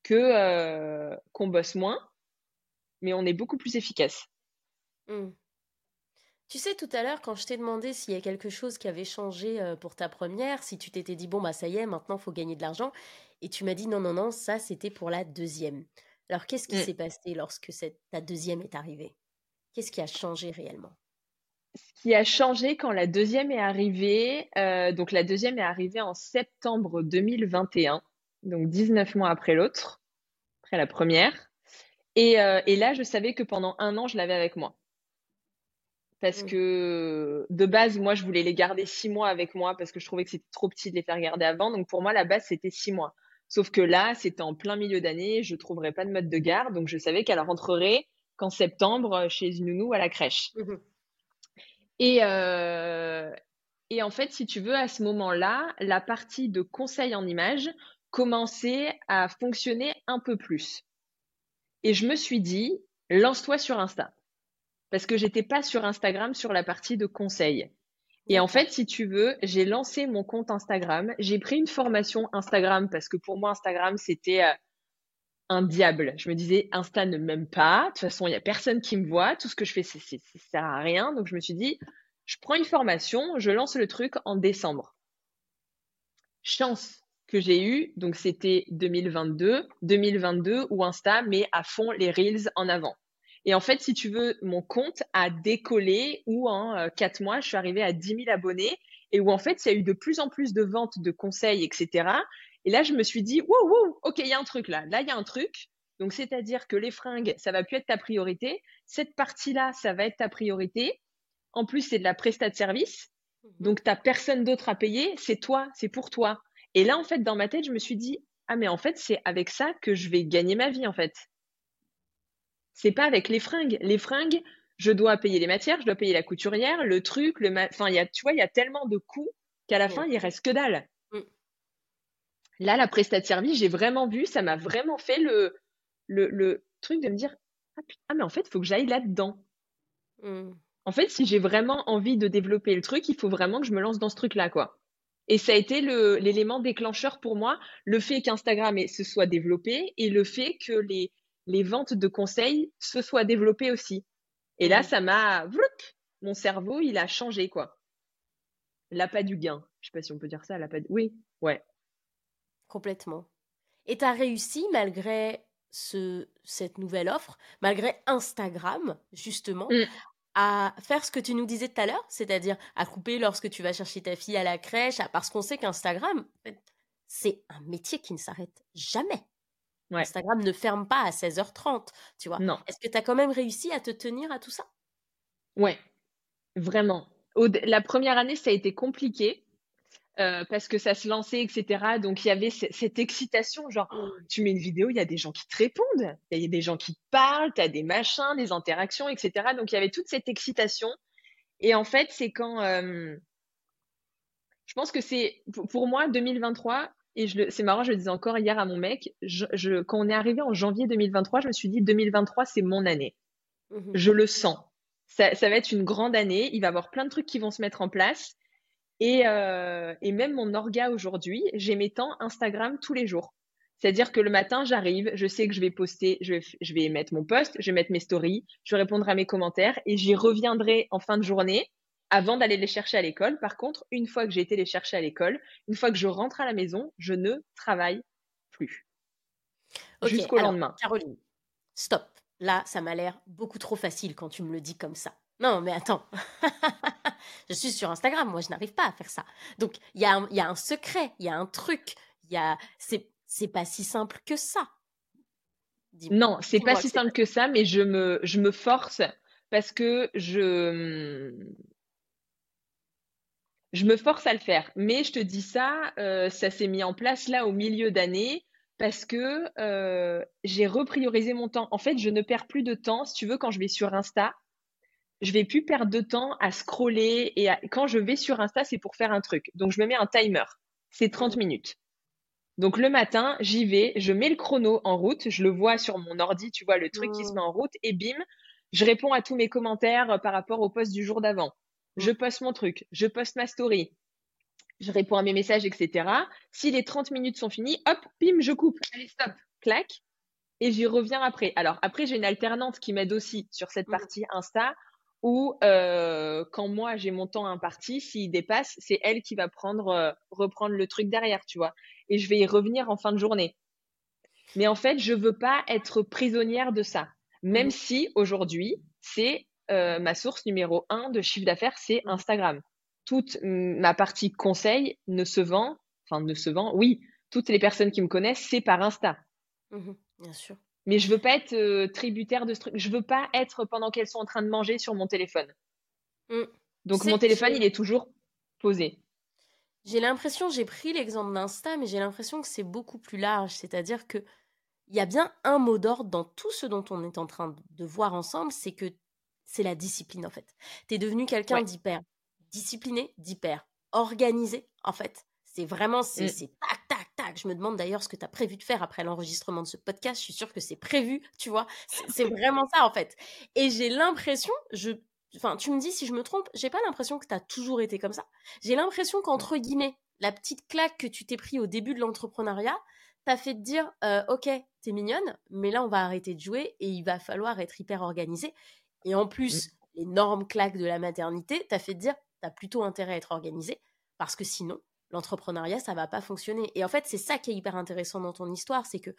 que euh, qu'on bosse moins, mais on est beaucoup plus efficace. Mmh. Tu sais, tout à l'heure, quand je t'ai demandé s'il y a quelque chose qui avait changé euh, pour ta première, si tu t'étais dit, bon, bah ça y est, maintenant, il faut gagner de l'argent, et tu m'as dit, non, non, non, ça, c'était pour la deuxième. Alors, qu'est-ce qui mmh. s'est passé lorsque cette, ta deuxième est arrivée? Qu'est-ce qui a changé réellement? Ce qui a changé quand la deuxième est arrivée, euh, donc la deuxième est arrivée en septembre 2021, donc 19 mois après l'autre, après la première. Et, euh, et, là, je savais que pendant un an, je l'avais avec moi. Parce mmh. que de base, moi, je voulais les garder six mois avec moi parce que je trouvais que c'était trop petit de les faire garder avant. Donc pour moi, la base, c'était six mois. Sauf que là, c'était en plein milieu d'année, je ne trouverais pas de mode de garde. Donc je savais qu'elle rentrerait qu'en septembre chez une nounou à la crèche. Mmh et, euh, et en fait, si tu veux, à ce moment-là, la partie de conseil en images commençait à fonctionner un peu plus. Et je me suis dit, lance-toi sur Insta. Parce que j'étais pas sur Instagram sur la partie de conseil. Et en fait, si tu veux, j'ai lancé mon compte Instagram. J'ai pris une formation Instagram parce que pour moi, Instagram, c'était euh, un diable. Je me disais, Insta ne m'aime pas. De toute façon, il n'y a personne qui me voit. Tout ce que je fais, ça sert à rien. Donc, je me suis dit, je prends une formation, je lance le truc en décembre. Chance que j'ai eu, donc c'était 2022, 2022 où Insta met à fond les reels en avant. Et en fait, si tu veux, mon compte a décollé où en euh, quatre mois, je suis arrivée à 10 000 abonnés et où en fait, il y a eu de plus en plus de ventes de conseils, etc. Et là, je me suis dit, wow, wow, ok, il y a un truc là. Là, il y a un truc. Donc, c'est-à-dire que les fringues, ça va plus être ta priorité. Cette partie-là, ça va être ta priorité. En plus, c'est de la prestat de service. Mhm. Donc, tu n'as personne d'autre à payer. C'est toi, c'est pour toi. Et là, en fait, dans ma tête, je me suis dit, ah, mais en fait, c'est avec ça que je vais gagner ma vie, en fait. C'est pas avec les fringues. Les fringues, je dois payer les matières, je dois payer la couturière, le truc, le enfin, y a, tu vois, il y a tellement de coûts qu'à la fin, il reste que dalle. Là, la prestat de service, j'ai vraiment vu, ça m'a vraiment fait le, le, truc de me dire ah, ah, mais en fait, il faut que j'aille là-dedans. Mmh. En fait, si j'ai vraiment envie de développer le truc, il faut vraiment que je me lance dans ce truc-là, quoi. Et ça a été l'élément déclencheur pour moi, le fait qu'Instagram se soit développé et le fait que les, les ventes de conseils se soient développées aussi. Et là, mmh. ça m'a. Mon cerveau, il a changé, quoi. L'appât du gain. Je sais pas si on peut dire ça, l'appât du. Oui, ouais. Complètement. Et tu as réussi malgré ce, cette nouvelle offre, malgré Instagram, justement, mm. à faire ce que tu nous disais tout à l'heure, c'est-à-dire à couper lorsque tu vas chercher ta fille à la crèche, parce qu'on sait qu'Instagram, c'est un métier qui ne s'arrête jamais. Instagram ne ferme pas à 16h30, tu vois. Non. Est-ce que tu as quand même réussi à te tenir à tout ça? Ouais, vraiment. la première année, ça a été compliqué euh, parce que ça se lançait, etc. Donc il y avait cette excitation, genre mmh. tu mets une vidéo, il y a des gens qui te répondent, il y a des gens qui te parlent, tu as des machins, des interactions, etc. Donc il y avait toute cette excitation. Et en fait, c'est quand... Euh, je pense que c'est, pour moi, 2023, et c'est marrant, je le disais encore hier à mon mec, je, quand on est arrivé en janvier 2023, je me suis dit 2023, c'est mon année. Mmh je le sens. Ça, ça va être une grande année, il va y avoir plein de trucs qui vont se mettre en place. Euh, et, même mon orga aujourd'hui, j'ai mes temps Instagram tous les jours. C'est-à-dire que le matin, j'arrive, je sais que je vais poster, je vais, mettre mon post, je vais mettre mes stories, je vais répondre à mes commentaires et j'y reviendrai en fin de journée avant d'aller les chercher à l'école. Par contre, une fois que j'ai été les chercher à l'école, une fois que je rentre à la maison, je ne travaille plus. Jusqu'au lendemain. Caroline, stop. Là, ça m'a l'air beaucoup trop facile quand tu me le dis comme ça. Non, mais attends. je suis sur Instagram, moi, je n'arrive pas à faire ça. Donc, il y, a un secret, il y a un truc. Il y a... C'est pas si simple que ça. Non, c'est pas si simple que ça, mais je me, je me force parce que je, je me force à le faire. Mais je te dis ça, euh, ça s'est mis en place là au milieu d'année parce que euh, j'ai repriorisé mon temps. En fait, je ne perds plus de temps. Si tu veux, quand je vais sur Insta, je vais plus perdre de temps à scroller et quand je vais sur Insta, c'est pour faire un truc. Donc je me mets un timer. C'est 30 minutes. Donc le matin, j'y vais, je mets le chrono en route, je le vois sur mon ordi, tu vois le truc qui se mmh. met en route et bim, je réponds à tous mes commentaires euh, par rapport au post du jour d'avant. Je poste mon truc, je poste ma story, je réponds à mes messages, etc. Si les 30 minutes sont finies, hop, bim, je coupe. Allez, stop, clac. Et j'y reviens après. Alors après, j'ai une alternante qui m'aide aussi sur cette mmh. partie Insta où euh, quand moi j'ai mon temps imparti, s'il dépasse, c'est elle qui va prendre euh, reprendre le truc derrière, tu vois. Et je vais y revenir en fin de journée. Mais en fait, je veux pas être prisonnière de ça. Même mmh. si aujourd'hui, c'est euh, ma source numéro un de chiffre d'affaires, c'est Instagram. Toute ma partie conseil ne se vend, enfin ne se vend, oui, toutes les personnes qui me connaissent, c'est par Insta. Mmh bien sûr. Mais je veux pas être euh, tributaire de ce truc. Je veux pas être pendant qu'elles sont en train de manger sur mon téléphone. Mmh. Donc mon téléphone, il est toujours posé. J'ai l'impression, j'ai pris l'exemple d'Insta, mais j'ai l'impression que c'est beaucoup plus large. C'est-à-dire que il y a bien un mot d'ordre dans tout ce dont on est en train de voir ensemble, c'est que c'est la discipline en fait. Tu es devenu quelqu'un d'hyper discipliné, d'hyper organisé en fait. C'est vraiment, mmh. c'est tac, tac, tac. Je me demande d'ailleurs ce que tu as prévu de faire après l'enregistrement de ce podcast. Je suis sûre que c'est prévu, tu vois. C'est vraiment ça en fait. Et j'ai l'impression, je, enfin, tu me dis si je me trompe, j'ai pas l'impression que tu as toujours été comme ça. J'ai l'impression qu'entre guillemets, la petite claque que tu t'es pris au début de l'entrepreneuriat, t'as fait te dire, euh, ok, t'es mignonne, mais là on va arrêter de jouer et il va falloir être hyper organisé. Et en plus, mmh. l'énorme claque de la maternité, t'as fait dire, t'as plutôt intérêt à être organisé parce que sinon, l'entrepreneuriat, ça va pas fonctionner. Et en fait, c'est ça qui est hyper intéressant dans ton histoire, c'est que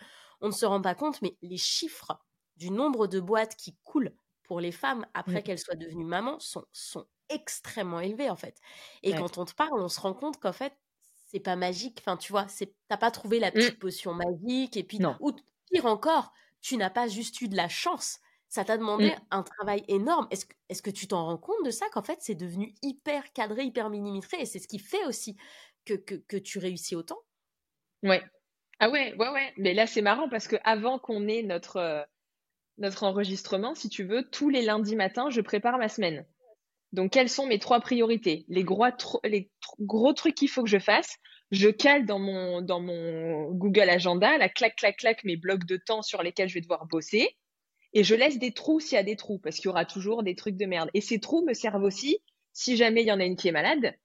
on ne se rend pas compte, mais les chiffres du nombre de boîtes qui coulent pour les femmes après mmh. qu'elles soient devenues mamans sont, sont extrêmement élevés en fait. Et quand on te parle, on se rend compte qu'en fait, c'est pas magique. Enfin, tu vois, c'est t'as pas trouvé la mmh. petite potion magique et puis non. ou pire encore, tu n'as pas juste eu de la chance. Ça t'a demandé mmh. un travail énorme. Est-ce que, est que tu t'en rends compte de ça qu'en fait c'est devenu hyper cadré, hyper millimétré et c'est ce qui fait aussi que, que, que tu réussis autant? Ouais. Ah ouais, ouais, ouais. Mais là c'est marrant parce que avant qu'on ait notre euh, notre enregistrement, si tu veux, tous les lundis matins, je prépare ma semaine. Donc, quelles sont mes trois priorités? Les gros, les gros trucs qu'il faut que je fasse, je cale dans mon, dans mon Google Agenda, la clac, clac, clac, mes blocs de temps sur lesquels je vais devoir bosser. Et je laisse des trous s'il y a des trous, parce qu'il y aura toujours des trucs de merde. Et ces trous me servent aussi si jamais il y en a une qui est malade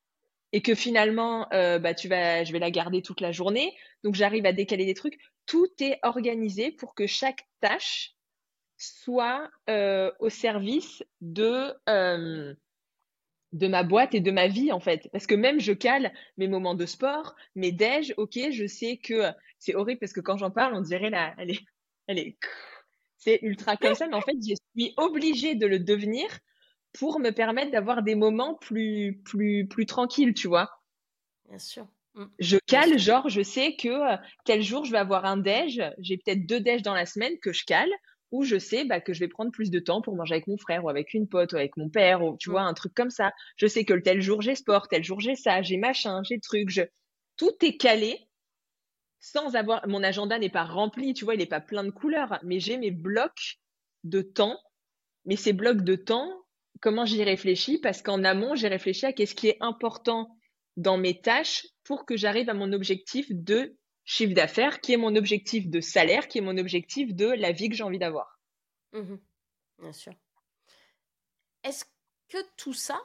et que finalement, euh, bah, tu vas, je vais la garder toute la journée. Donc, j'arrive à décaler des trucs. Tout est organisé pour que chaque tâche soit euh, au service de, euh, de ma boîte et de ma vie en fait. Parce que même je cale mes moments de sport, mes déj, ok, je sais que c'est horrible parce que quand j'en parle, on dirait là, elle est, elle est, c'est ultra comme ça, mais en fait, je suis obligée de le devenir pour me permettre d'avoir des moments plus, plus, plus tranquilles, tu vois. Bien sûr. Mmh. Je cale, genre, je sais que tel jour je vais avoir un déj, j'ai peut-être deux déj dans la semaine que je cale où je sais bah, que je vais prendre plus de temps pour manger avec mon frère ou avec une pote ou avec mon père ou tu vois un truc comme ça. Je sais que tel jour j'ai sport, tel jour j'ai ça, j'ai machin, j'ai truc, je... tout est calé sans avoir mon agenda n'est pas rempli, tu vois, il n'est pas plein de couleurs, mais j'ai mes blocs de temps. Mais ces blocs de temps, comment j'y réfléchis? Parce qu'en amont, j'ai réfléchi à qu'est-ce qui est important dans mes tâches pour que j'arrive à mon objectif de chiffre d'affaires, qui est mon objectif de salaire, qui est mon objectif de la vie que j'ai envie d'avoir. Mmh Bien sûr. Est-ce que tout ça,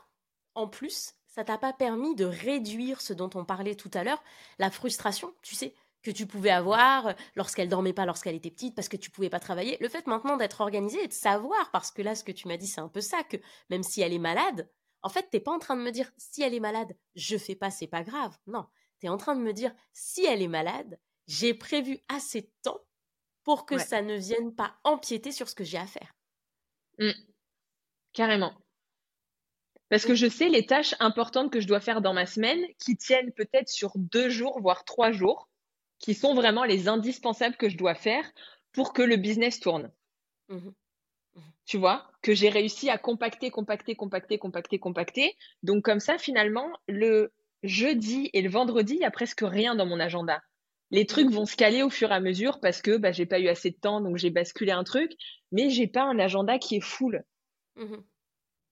en plus, ça t'a pas permis de réduire ce dont on parlait tout à l'heure, la frustration, tu sais, que tu pouvais avoir lorsqu'elle dormait pas lorsqu'elle était petite parce que tu pouvais pas travailler. Le fait maintenant d'être organisé et de savoir, parce que là, ce que tu m'as dit, c'est un peu ça, que même si elle est malade, En fait, t'es pas en train de me dire si elle est malade, je fais pas, c'est pas grave. Non, tu es en train de me dire si elle est malade, j'ai prévu assez de temps pour que ça ne vienne pas empiéter sur ce que j'ai à faire. Mmh. Carrément. Parce que je sais les tâches importantes que je dois faire dans ma semaine qui tiennent peut-être sur deux jours, voire trois jours, qui sont vraiment les indispensables que je dois faire pour que le business tourne. Mmh mmh tu vois, que j'ai réussi à compacter, compacter, compacter, compacter, compacter. Donc comme ça, finalement, le jeudi et le vendredi, il n'y a presque rien dans mon agenda. Les trucs vont se caler au fur et à mesure parce que bah, j'ai pas eu assez de temps, donc j'ai basculé un truc, mais j'ai pas un agenda qui est full. Mmh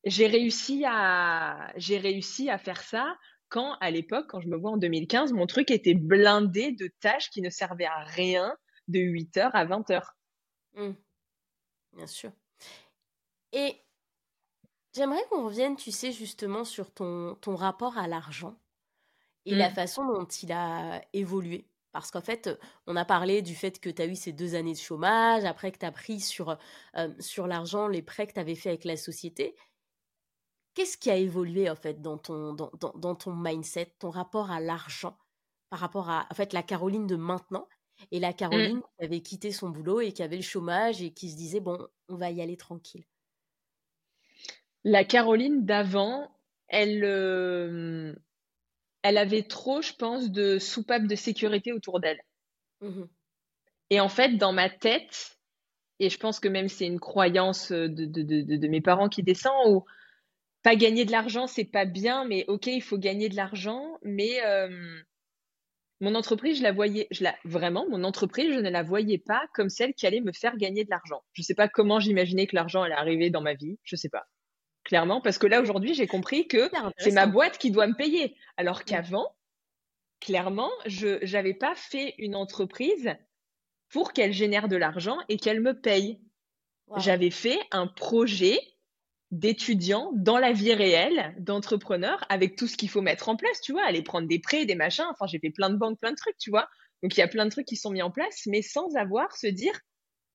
j'ai réussi à j'ai réussi à faire ça quand à l'époque, quand je me vois en 2015, mon truc était blindé de tâches qui ne servaient à rien de 8h à 20h. Mmh. Bien sûr. Et j'aimerais qu'on revienne, tu sais, justement sur ton, ton rapport à l'argent et la mmh. façon dont il a évolué. Parce qu'en fait, on a parlé du fait que tu as eu ces deux années de chômage, après que tu as pris sur, euh, sur l'argent les prêts que tu avais fait avec la société. Qu'est-ce qui a évolué en fait dans ton, dans, dans, ton mindset, ton rapport à l'argent par rapport à en fait la Caroline de maintenant et la mmh. Caroline qui avait quitté son boulot et qui avait le chômage et qui se disait bon, on va y aller tranquille? La Caroline d'avant, elle, elle avait trop, je pense, de soupapes de sécurité autour d'elle. Mmh et en fait, dans ma tête, et je pense que même c'est une croyance de, de, de, de, mes parents qui descend, où pas gagner de l'argent, c'est pas bien, mais ok, il faut gagner de l'argent, mais mon entreprise, je la voyais, je la, vraiment, mon entreprise, je ne la voyais pas comme celle qui allait me faire gagner de l'argent. Je sais pas comment j'imaginais que l'argent allait arriver dans ma vie, je sais pas. Clairement, parce que là aujourd'hui j'ai compris que c'est ma boîte qui doit me payer, alors qu'avant, clairement, je n'avais pas fait une entreprise pour qu'elle génère de l'argent et qu'elle me paye. J'avais fait un projet d'étudiant dans la vie réelle, d'entrepreneur, avec tout ce qu'il faut mettre en place, tu vois, aller prendre des prêts, des machins. Enfin, j'ai fait plein de banques, plein de trucs, tu vois. Donc, il y a plein de trucs qui sont mis en place, mais sans avoir se dire,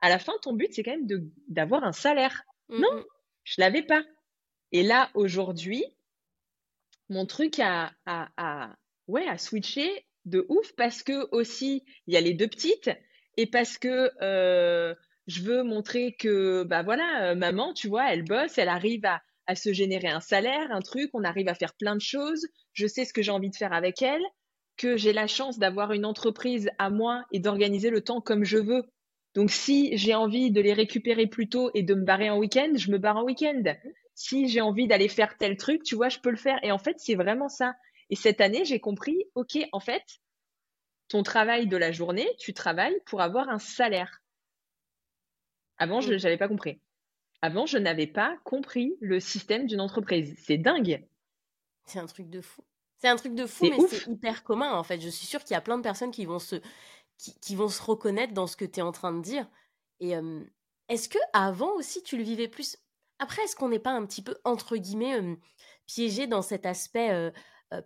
à la fin, ton but, c'est quand même d'avoir un salaire. Mmh, non, mmh. je l'avais pas. Et là, aujourd'hui, mon truc a, ouais, a switché de ouf parce que aussi, il y a les deux petites et parce que euh, je veux montrer que, bah voilà, euh, maman, tu vois, elle bosse, elle arrive à, à se générer un salaire, un truc, on arrive à faire plein de choses, je sais ce que j'ai envie de faire avec elle, que j'ai la chance d'avoir une entreprise à moi et d'organiser le temps comme je veux. Donc si j'ai envie de les récupérer plus tôt et de me barrer en week-end, je me barre en week-end si j'ai envie d'aller faire tel truc, tu vois, je peux le faire. Et en fait, c'est vraiment ça. Et cette année, j'ai compris, OK, en fait, ton travail de la journée, tu travailles pour avoir un salaire. Avant, je n'avais mm. pas compris. Avant, je n'avais pas compris le système d'une entreprise. C'est dingue. C'est un truc de fou. C'est un truc de fou, mais c'est hyper commun en fait. Je suis sûre qu'il y a plein de personnes qui vont se, qui, vont se reconnaître dans ce que tu es en train de dire. Et est-ce que avant aussi tu le vivais plus? Après, est-ce qu'on n'est pas un petit peu, entre guillemets, piégé dans cet aspect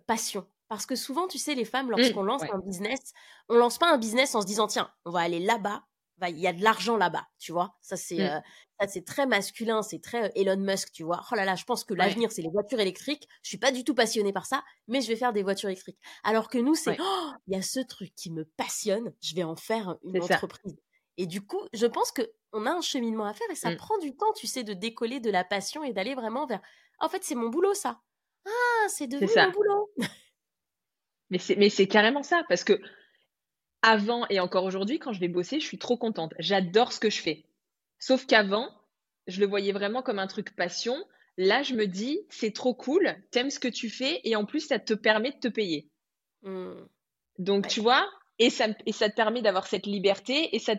passion? Parce que souvent, tu sais, les femmes, mmh, lorsqu'on lance un business, on lance pas un business en se disant, tiens, on va aller là-bas, il y a de l'argent là-bas, tu vois. Ça, c'est mmh. c'est très masculin, c'est très Elon Musk, tu vois. Oh là là, je pense que l'avenir, c'est les voitures électriques. Je suis pas du tout passionnée par ça, mais je vais faire des voitures électriques. Alors que nous, c'est, «Oh, il y a ce truc qui me passionne, je vais en faire une entreprise. Et du coup, je pense que on a un cheminement à faire et ça mmh. prend du temps, tu sais, de décoller de la passion et d'aller vraiment vers. En fait, c'est mon boulot, ça. Ah, c'est devenu mon boulot. mais c'est, mais c'est carrément ça, parce que avant et encore aujourd'hui, quand je vais bosser, je suis trop contente. J'adore ce que je fais. Sauf qu'avant, je le voyais vraiment comme un truc passion. Là, je me dis, c'est trop cool, t'aimes ce que tu fais et en plus, ça te permet de te payer. Mmh. Donc, tu vois, et ça, et ça te permet d'avoir cette liberté et ça,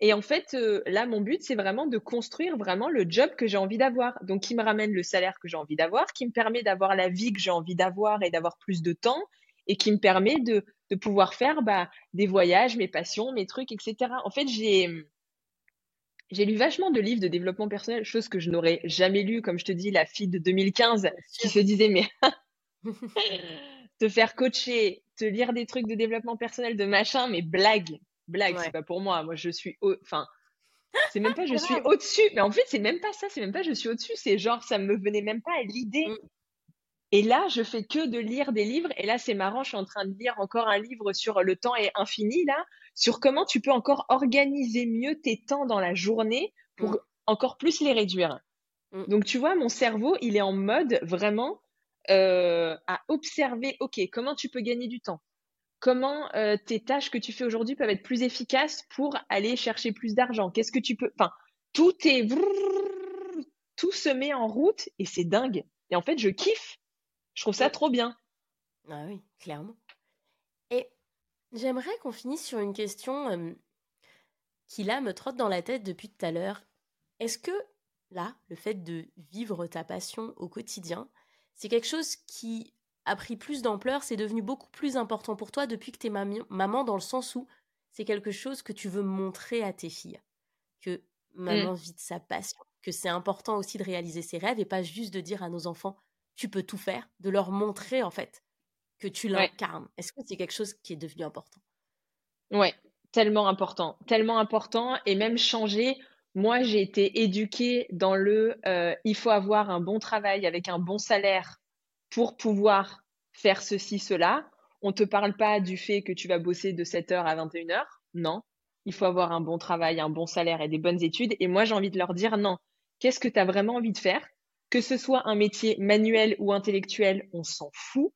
et en fait, euh, là, mon but, c'est vraiment de construire vraiment le job que j'ai envie d'avoir. Donc, qui me ramène le salaire que j'ai envie d'avoir, qui me permet d'avoir la vie que j'ai envie d'avoir et d'avoir plus de temps, et qui me permet de, de pouvoir faire bah, des voyages, mes passions, mes trucs, etc. En fait, j'ai j'ai lu vachement de livres de développement personnel, chose que je n'aurais jamais lu, comme je te dis, la fille de 2015 qui se disait mais te faire coacher, te lire des trucs de développement personnel, de machin, mais blague, blague, c'est pas pour moi. Moi, je suis, enfin, c'est même pas je suis au-dessus. Mais en fait, c'est même pas ça. C'est même pas je suis au-dessus. C'est genre, ça me venait même pas à l'idée. Et là, je fais que de lire des livres. Et là, c'est marrant, je suis en train de lire encore un livre sur le temps est infini, là, sur comment tu peux encore organiser mieux tes temps dans la journée pour mm. encore plus les réduire. Mm. Donc, tu vois, mon cerveau, il est en mode vraiment euh, à observer, OK, comment tu peux gagner du temps? Comment euh, tes tâches que tu fais aujourd'hui peuvent être plus efficaces pour aller chercher plus d'argent? Qu'est-ce que tu peux... Enfin, tout est... Tout se met en route et c'est dingue. Et en fait, je kiffe. Je trouve ça trop bien. Ah oui, clairement. Et j'aimerais qu'on finisse sur une question qui là me trotte dans la tête depuis tout à l'heure. Est-ce que là, le fait de vivre ta passion au quotidien, c'est quelque chose qui a pris plus d'ampleur, c'est devenu beaucoup plus important pour toi depuis que tu es maman dans le sens où c'est quelque chose que tu veux montrer à tes filles? Que maman mmh. vit de sa passion, que c'est important aussi de réaliser ses rêves et pas juste de dire à nos enfants tu peux tout faire, de leur montrer en fait que tu l'incarnes. Est-ce que c'est quelque chose qui est devenu important? Ouais, tellement important, tellement important et même changer. Moi, j'ai été éduquée dans le euh, il faut avoir un bon travail avec un bon salaire pour pouvoir faire ceci, cela. On ne te parle pas du fait que tu vas bosser de 7h à 21h. Non. Il faut avoir un bon travail, un bon salaire et des bonnes études. Et moi, j'ai envie de leur dire non. Qu'est-ce que tu as vraiment envie de faire? Que ce soit un métier manuel ou intellectuel, on s'en fout.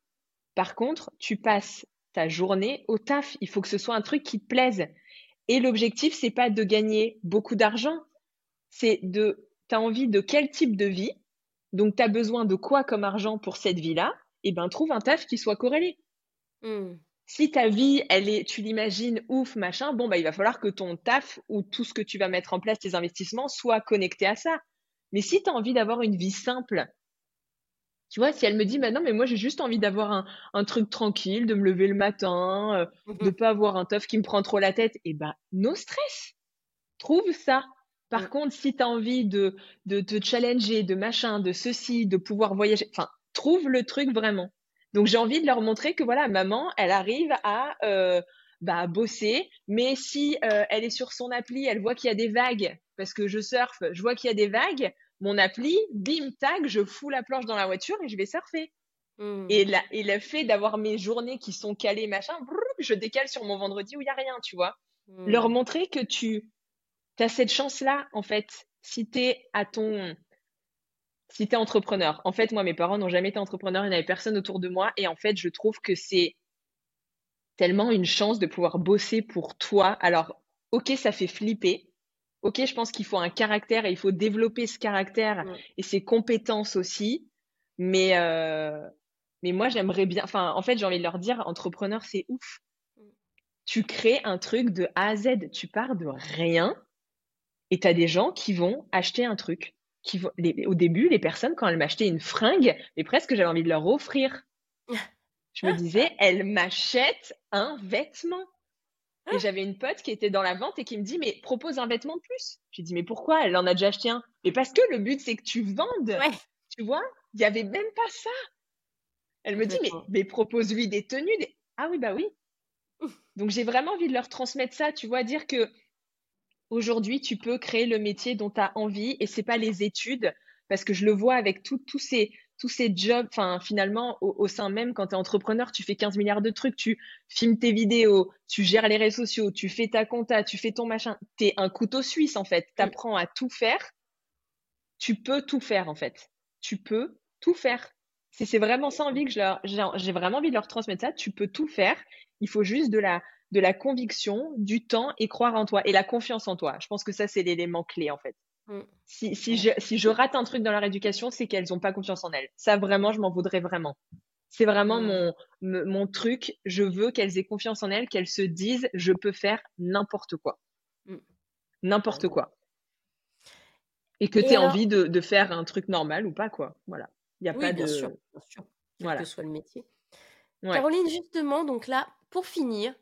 Par contre, tu passes ta journée au taf. Il faut que ce soit un truc qui te plaise. Et l'objectif, c'est pas de gagner beaucoup d'argent. C'est de, tu as envie de quel type de vie? Donc, tu as besoin de quoi comme argent pour cette vie-là? Eh ben, trouve un taf qui soit corrélé. Hmm. Si ta vie, elle est, tu l'imagines ouf, machin, bon, bah, il va falloir que ton taf ou tout ce que tu vas mettre en place, tes investissements, soit connecté à ça. Mais si tu as envie d'avoir une vie simple, tu vois, si elle me dit, maintenant, mais moi, j'ai juste envie d'avoir un, truc tranquille, de me lever le matin, euh, de ne mhm. pas avoir un teuf qui me prend trop la tête, eh ben, no stress. Trouve ça. Par contre, si tu as envie de, de te challenger, de machin, de ceci, de pouvoir voyager, enfin, trouve le truc vraiment. Donc, j'ai envie de leur montrer que voilà, maman, elle arrive à euh, bah, bosser, mais si euh, elle est sur son appli, elle voit qu'il y a des vagues, parce que je surfe, je vois qu'il y a des vagues, mon appli, bim, tag, je fous la planche dans la voiture et je vais surfer. Hmm. Et, la, et le fait d'avoir mes journées qui sont calées, machin, je décale sur mon vendredi où il n'y a rien, tu vois. Hmm. Leur montrer que tu as cette chance-là, en fait, si tu es à ton. Si tu es entrepreneur. En fait, moi, mes parents n'ont jamais été entrepreneurs, il n'y avait personne autour de moi. Et en fait, je trouve que c'est tellement une chance de pouvoir bosser pour toi. Alors, ok, ça fait flipper. Ok, je pense qu'il faut un caractère et il faut développer ce caractère et ses compétences aussi. Mais, euh, mais moi, j'aimerais bien. Enfin, en fait, j'ai envie de leur dire, entrepreneur, c'est ouf. Mm. Tu crées un truc de A à Z. Tu pars de rien et tu as des gens qui vont acheter un truc. Qui vont, au début, les personnes, quand elles m'achetaient une fringue, mais presque j'avais envie de leur offrir. Je me disais, elle m'achète un vêtement. Et j'avais une pote qui était dans la vente et qui me dit, mais propose un vêtement de plus. J'ai dit, mais pourquoi? Elle en a déjà acheté un. Mais parce que le but, c'est que tu vendes. Tu vois Il n'y avait même pas ça. Elle me dit, mais, mais propose-lui des tenues. Ah oui, bah oui. Donc j'ai vraiment envie de leur transmettre ça, tu vois, dire que aujourd'hui, tu peux créer le métier dont tu as envie et c'est pas les études, parce que je le vois avec tous ces, tous ces jobs, enfin finalement au, sein même quand tu es entrepreneur, tu fais 15 milliards de trucs, tu filmes tes vidéos, tu gères les réseaux sociaux, tu fais ta compta, tu fais ton machin, tu es un couteau suisse en fait, tu apprends à tout faire. Tu peux tout faire en fait. Tu peux tout faire. C'est vraiment ça envie que j'ai vraiment envie de leur transmettre ça, tu peux tout faire. Il faut juste de la de la conviction, du temps et croire en toi et la confiance en toi. Je pense que ça c'est l'élément clé en fait. Mm. Si, si, je, si je rate un truc dans leur éducation, c'est qu'elles n'ont pas confiance en elles. Ça, vraiment, je m'en voudrais vraiment. C'est vraiment mm. mon, mon truc. Je veux qu'elles aient confiance en elles, qu'elles se disent, je peux faire n'importe quoi. Mm. N'importe quoi. Et que tu aies envie de, de, faire un truc normal ou pas, quoi. Voilà. Il n'y a pas bien de. Sûr, bien sûr. Quel que soit le métier. Caroline, justement, donc là, pour finir,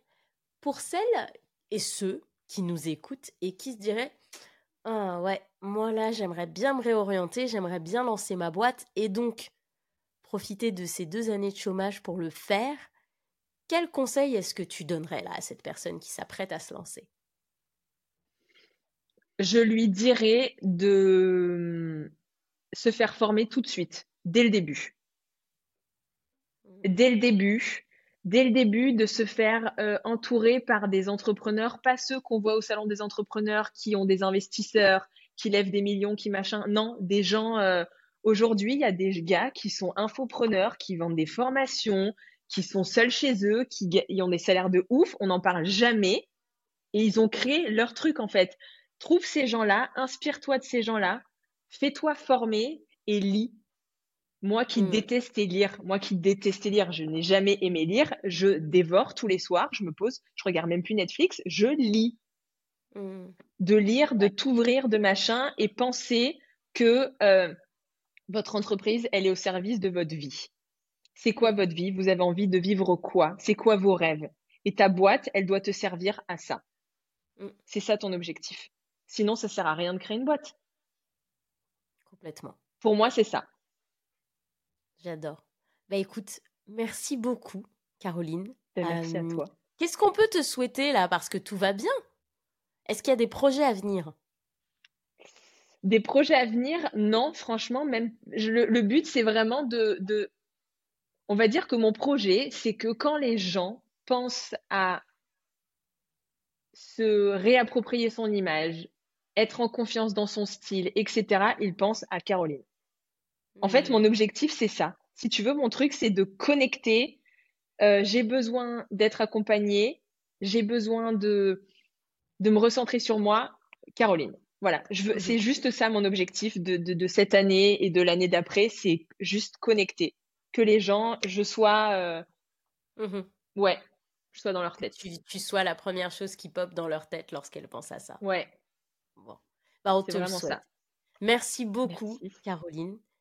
pour celles et ceux qui nous écoutent et qui se diraient ah ouais, moi là, j'aimerais bien me réorienter, j'aimerais bien lancer ma boîte et donc profiter de ces deux années de chômage pour le faire. Quel conseil est-ce que tu donnerais là à cette personne qui s'apprête à se lancer? Je lui dirais de se faire former tout de suite, dès le début. dès le début, dès le début, de se faire euh, entourer par des entrepreneurs, pas ceux qu'on voit au salon des entrepreneurs qui ont des investisseurs, qui lèvent des millions, qui machin. Non, des gens. Euh, aujourd'hui, il y a des gars qui sont infopreneurs, qui vendent des formations, qui sont seuls chez eux, qui ont des salaires de ouf. On n'en parle jamais. Et ils ont créé leur truc en fait. Trouve ces gens-là, inspire-toi de ces gens-là, fais-toi former et lis. Moi qui hmm. détestais lire, moi qui détestais lire, je n'ai jamais aimé lire, je dévore tous les soirs, je me pose, je regarde même plus Netflix, je lis. Hmm. De lire, de t'ouvrir, de machin, et penser que euh, votre entreprise, elle est au service de votre vie. C'est quoi votre vie? Vous avez envie de vivre quoi? C'est quoi vos rêves? Et ta boîte, elle doit te servir à ça. Hmm. C'est ça ton objectif. Sinon, ça sert à rien de créer une boîte. Complètement. Pour moi, c'est ça. J'adore. Bah écoute, merci beaucoup, Caroline. Ben, merci à toi. Qu'est-ce qu'on peut te souhaiter là Parce que tout va bien? Est-ce qu'il y a des projets à venir? Des projets à venir? Non, franchement, même le, but, c'est vraiment de, de. On va dire que mon projet, c'est que quand les gens pensent à se réapproprier son image, être en confiance dans son style, etc., ils pensent à Caroline. En fait, mon objectif, c'est ça. Si tu veux, mon truc, c'est de connecter. Euh, j'ai besoin d'être accompagnée. J'ai besoin de, de me recentrer sur moi. Caroline. Voilà. C'est juste ça mon objectif de, de, cette année et de l'année d'après. C'est juste connecter. Que les gens, je sois. Euh, mmh ouais. Je sois dans leur tête. Tu, tu sois la première chose qui pop dans leur tête lorsqu'elles pensent à ça. Ouais. Bon. Bah, on te vraiment Ça. Merci beaucoup, Caroline.